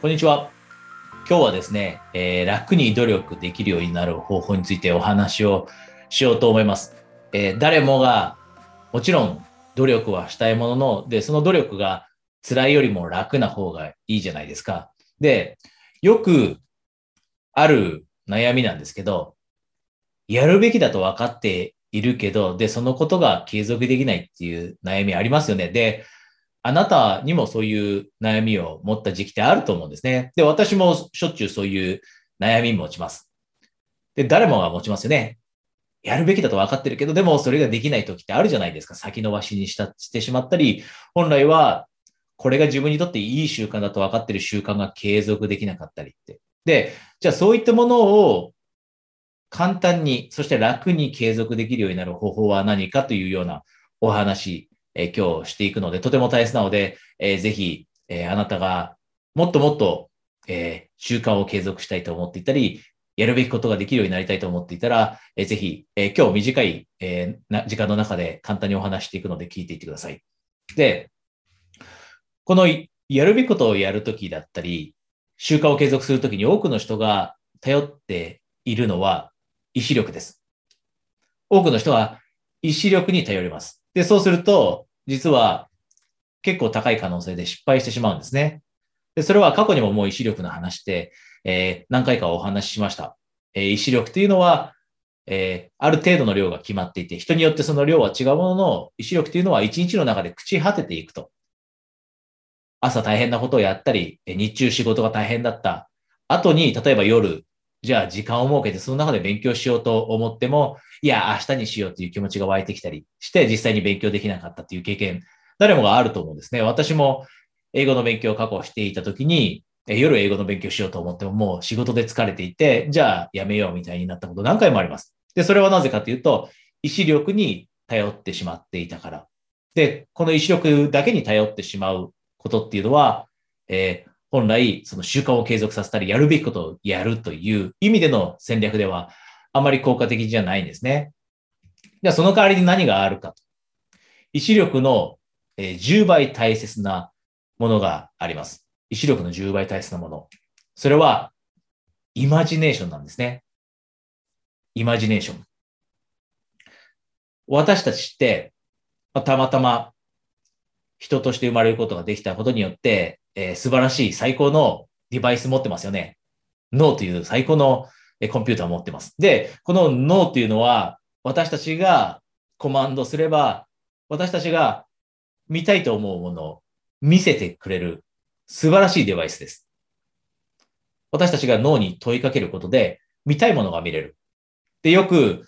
こんにちは。今日はですね、えー、楽に努力できるようになる方法についてお話をしようと思います。えー、誰もがもちろん努力はしたいものの、で、その努力が辛いよりも楽な方がいいじゃないですか。で、よくある悩みなんですけど、やるべきだと分かっているけど、で、そのことが継続できないっていう悩みありますよね。で、あなたにもそういう悩みを持った時期ってあると思うんですね。で、私もしょっちゅうそういう悩み持ちます。で、誰もが持ちますよね。やるべきだと分かってるけど、でもそれができない時ってあるじゃないですか。先延ばしにしたしてしまったり、本来はこれが自分にとっていい習慣だと分かってる習慣が継続できなかったりって。で、じゃあそういったものを簡単に、そして楽に継続できるようになる方法は何かというようなお話え今日していくので、とても大切なので、えー、ぜひ、え、あなたがもっともっと、え、習慣を継続したいと思っていたり、やるべきことができるようになりたいと思っていたら、えー、ぜひ、え、今日短い、え、な時間の中で簡単にお話していくので聞いていってください。で、このやるべきことをやるときだったり、習慣を継続するときに多くの人が頼っているのは意志力です。多くの人は意志力に頼ります。で、そうすると、実は結構高い可能性で失敗してしまうんですね。で、それは過去にももう意志力の話で、えー、何回かお話ししました。えー、意志力というのは、えー、ある程度の量が決まっていて、人によってその量は違うものの、意志力というのは一日の中で朽ち果てていくと。朝大変なことをやったり、日中仕事が大変だった後に、例えば夜、じゃあ時間を設けてその中で勉強しようと思っても、いや、明日にしようという気持ちが湧いてきたりして、実際に勉強できなかったという経験、誰もがあると思うんですね。私も英語の勉強を過去していたときに、夜英語の勉強しようと思ってももう仕事で疲れていて、じゃあやめようみたいになったこと何回もあります。で、それはなぜかというと、意志力に頼ってしまっていたから。で、この意志力だけに頼ってしまうことっていうのは、えー、本来、その習慣を継続させたり、やるべきことをやるという意味での戦略では、あまり効果的じゃないんですね。じゃあ、その代わりに何があるかと。意志力の10倍大切なものがあります。意志力の10倍大切なもの。それは、イマジネーションなんですね。イマジネーション。私たちって、たまたま人として生まれることができたことによって、えー、素晴らしい最高のデバイス持ってますよね。脳という最高のコンピューターを持ってます。で、この脳というのは私たちがコマンドすれば、私たちが見たいと思うものを見せてくれる素晴らしいデバイスです。私たちが脳に問いかけることで見たいものが見れる。で、よく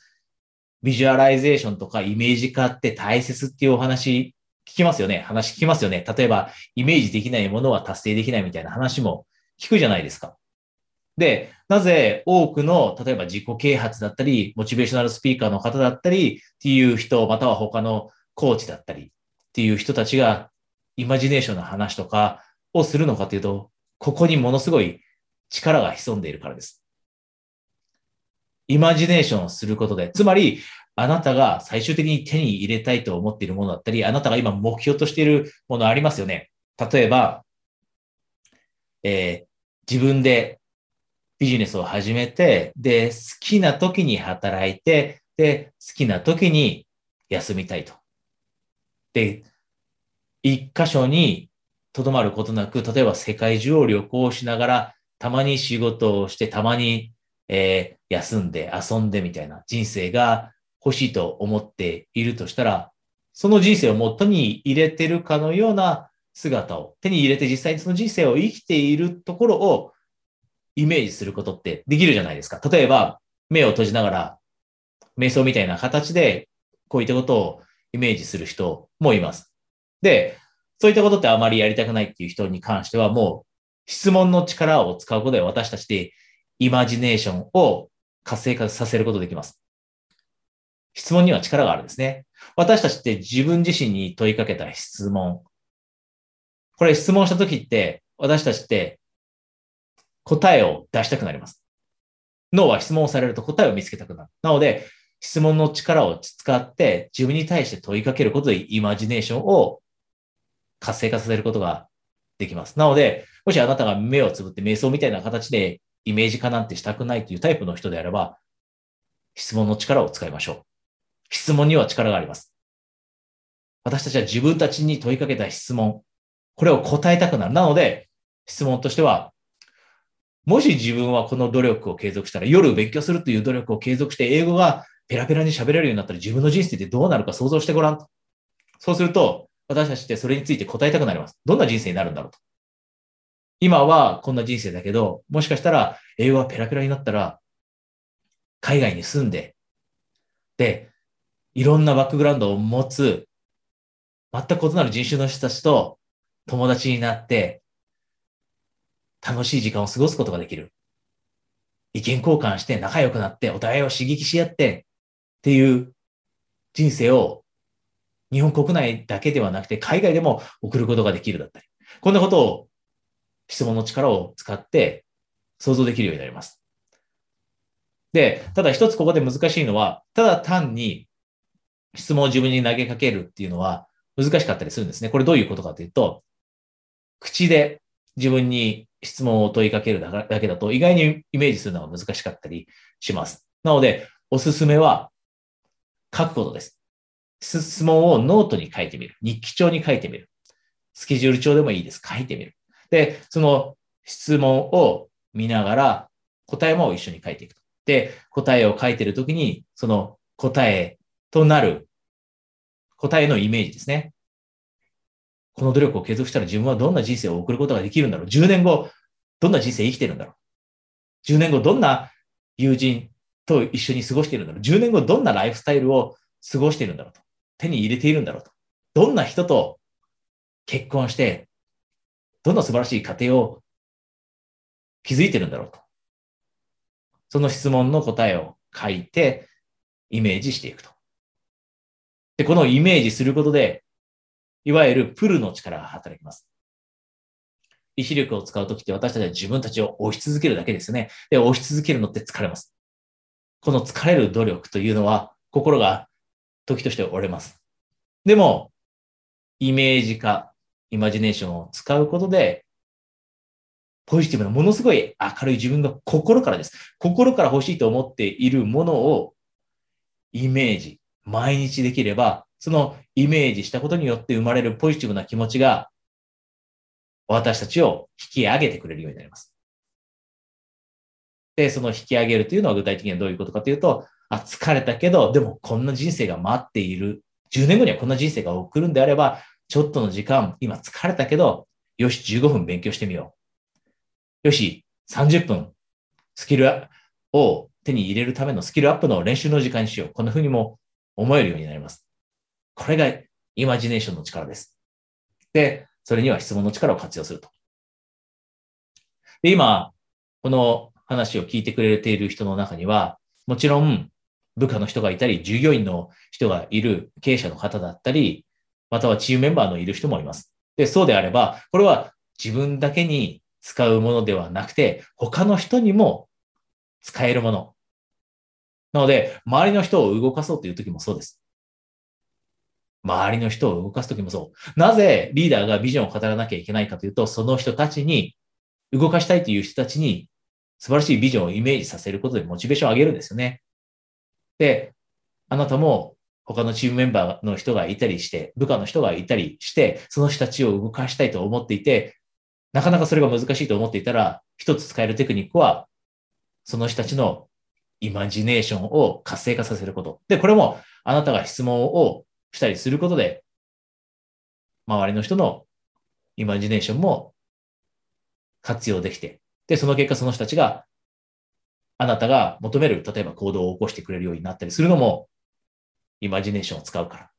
ビジュアライゼーションとかイメージ化って大切っていうお話聞きますよね。話聞きますよね。例えば、イメージできないものは達成できないみたいな話も聞くじゃないですか。で、なぜ多くの、例えば自己啓発だったり、モチベーショナルスピーカーの方だったりっていう人、または他のコーチだったりっていう人たちが、イマジネーションの話とかをするのかというと、ここにものすごい力が潜んでいるからです。イマジネーションをすることで、つまり、あなたが最終的に手に入れたいと思っているものだったり、あなたが今目標としているものありますよね。例えば、えー、自分でビジネスを始めて、で、好きな時に働いて、で、好きな時に休みたいと。で、一箇所にとどまることなく、例えば世界中を旅行しながら、たまに仕事をして、たまに、えー、休んで遊んでみたいな人生が欲しいと思っているとしたら、その人生をもっとに入れてるかのような姿を手に入れて実際にその人生を生きているところをイメージすることってできるじゃないですか。例えば、目を閉じながら、瞑想みたいな形で、こういったことをイメージする人もいます。で、そういったことってあまりやりたくないっていう人に関しては、もう質問の力を使うことで私たちでイマジネーションを活性化させることできます。質問には力があるんですね。私たちって自分自身に問いかけた質問。これ質問したときって、私たちって答えを出したくなります。脳は質問されると答えを見つけたくなる。なので、質問の力を使って自分に対して問いかけることでイマジネーションを活性化させることができます。なので、もしあなたが目をつぶって瞑想みたいな形でイメージ化なんてしたくないというタイプの人であれば、質問の力を使いましょう。質問には力があります。私たちは自分たちに問いかけた質問、これを答えたくなる。なので、質問としては、もし自分はこの努力を継続したら、夜勉強するという努力を継続して、英語がペラペラに喋れるようになったら自分の人生ってどうなるか想像してごらん。そうすると、私たちってそれについて答えたくなります。どんな人生になるんだろうと。今はこんな人生だけど、もしかしたら英語がペラペラになったら、海外に住んで、で、いろんなバックグラウンドを持つ、全く異なる人種の人たちと友達になって、楽しい時間を過ごすことができる。意見交換して仲良くなって、お互いを刺激し合ってっていう人生を日本国内だけではなくて海外でも送ることができるだったり。こんなことを質問の力を使って想像できるようになります。で、ただ一つここで難しいのは、ただ単に質問を自分に投げかけるっていうのは難しかったりするんですね。これどういうことかというと、口で自分に質問を問いかけるだけだと意外にイメージするのが難しかったりします。なので、おすすめは書くことです。質問をノートに書いてみる。日記帳に書いてみる。スケジュール帳でもいいです。書いてみる。で、その質問を見ながら答えも一緒に書いていく。で、答えを書いてるときに、その答えとなる答えのイメージですね。この努力を継続したら自分はどんな人生を送ることができるんだろう ?10 年後、どんな人生生きてるんだろう ?10 年後、どんな友人と一緒に過ごしているんだろう ?10 年後、どんなライフスタイルを過ごしているんだろうと。手に入れているんだろうと。どんな人と結婚して、どんな素晴らしい家庭を築いてるんだろうと。その質問の答えを書いて、イメージしていくと。で、このイメージすることで、いわゆるプルの力が働きます。意志力を使うときって私たちは自分たちを押し続けるだけですよね。で、押し続けるのって疲れます。この疲れる努力というのは、心が時として折れます。でも、イメージ化、イマジネーションを使うことで、ポジティブな、ものすごい明るい自分が心からです。心から欲しいと思っているものをイメージ、毎日できれば、そのイメージしたことによって生まれるポジティブな気持ちが、私たちを引き上げてくれるようになります。で、その引き上げるというのは具体的にはどういうことかというと、あ、疲れたけど、でもこんな人生が待っている。10年後にはこんな人生が送るんであれば、ちょっとの時間、今疲れたけど、よし、15分勉強してみよう。よし、30分、スキルを手に入れるためのスキルアップの練習の時間にしよう。こんな風にも思えるようになります。これがイマジネーションの力です。で、それには質問の力を活用すると。で、今、この話を聞いてくれている人の中には、もちろん部下の人がいたり、従業員の人がいる経営者の方だったり、またはチームメンバーのいる人もいます。で、そうであれば、これは自分だけに使うものではなくて、他の人にも使えるもの。なので、周りの人を動かそうという時もそうです。周りの人を動かすときもそう。なぜリーダーがビジョンを語らなきゃいけないかというと、その人たちに、動かしたいという人たちに素晴らしいビジョンをイメージさせることでモチベーションを上げるんですよね。で、あなたも他のチームメンバーの人がいたりして、部下の人がいたりして、その人たちを動かしたいと思っていて、なかなかそれが難しいと思っていたら、一つ使えるテクニックは、その人たちのイマジネーションを活性化させること。で、これもあなたが質問をしたりすることで、周りの人のイマジネーションも活用できて、で、その結果その人たちが、あなたが求める、例えば行動を起こしてくれるようになったりするのも、イマジネーションを使うから。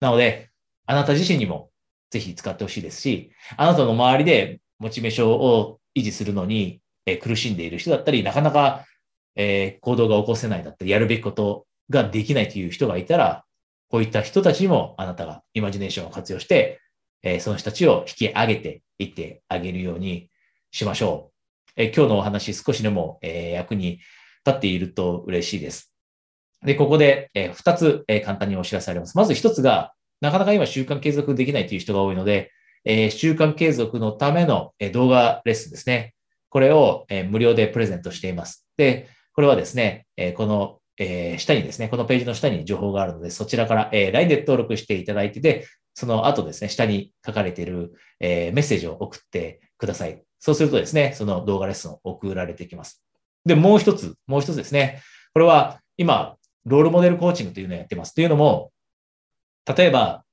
なので、あなた自身にもぜひ使ってほしいですし、あなたの周りでモチベーションを維持するのに、苦しんでいる人だったり、なかなか、えー、行動が起こせないだったり、やるべきことができないという人がいたら、こういった人たちにもあなたがイマジネーションを活用して、えー、その人たちを引き上げていってあげるようにしましょう。えー、今日のお話少しでも、えー、役に立っていると嬉しいです。で、ここで、えー、2つ、えー、簡単にお知らせあります。まず1つが、なかなか今習慣継続できないという人が多いので、え習慣継続のための、え動画レッスンですね。これを、え無料でプレゼントしています。で、これはですね、えこの、え下にですね、このページの下に情報があるので、そちらから、え LINE で登録していただいてで、その後ですね、下に書かれている、えメッセージを送ってください。そうするとですね、その動画レッスンを送られてきます。で、もう一つ、もう一つですね。これは今、ロールモデルコーチングというのをやってます。というのも、例えば、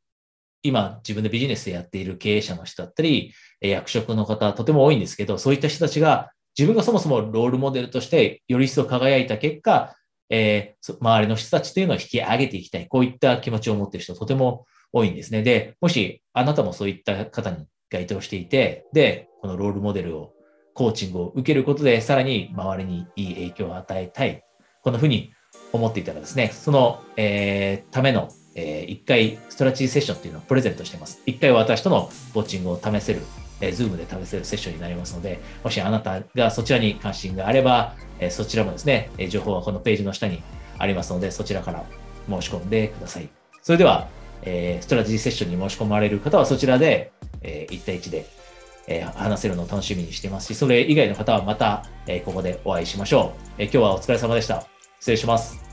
今自分でビジネスでやっている経営者の人だったり、役職の方、とても多いんですけど、そういった人たちが自分がそもそもロールモデルとしてより一層輝いた結果、えー、周りの人たちというのを引き上げていきたい。こういった気持ちを持っている人とても多いんですね。で、もしあなたもそういった方に該当していて、で、このロールモデルを、コーチングを受けることで、さらに周りにいい影響を与えたい。こんなふうに思っていたらですね、その、えー、ための、えー、1回ストラテジーセッションっていうのをプレゼントしています。1回私とのコーチングを試せる、えー、 Zoom で試せるセッションになりますので、もしあなたがそちらに関心があれば、えー、そちらもですね、え情報はこのページの下にありますので、そちらから申し込んでください。それでは、えー、ストラテジーセッションに申し込まれる方はそちらで、え、1対1で、え、話せるのを楽しみにしていますし、それ以外の方はまた、え、ここでお会いしましょう、え。今日はお疲れ様でした。失礼します。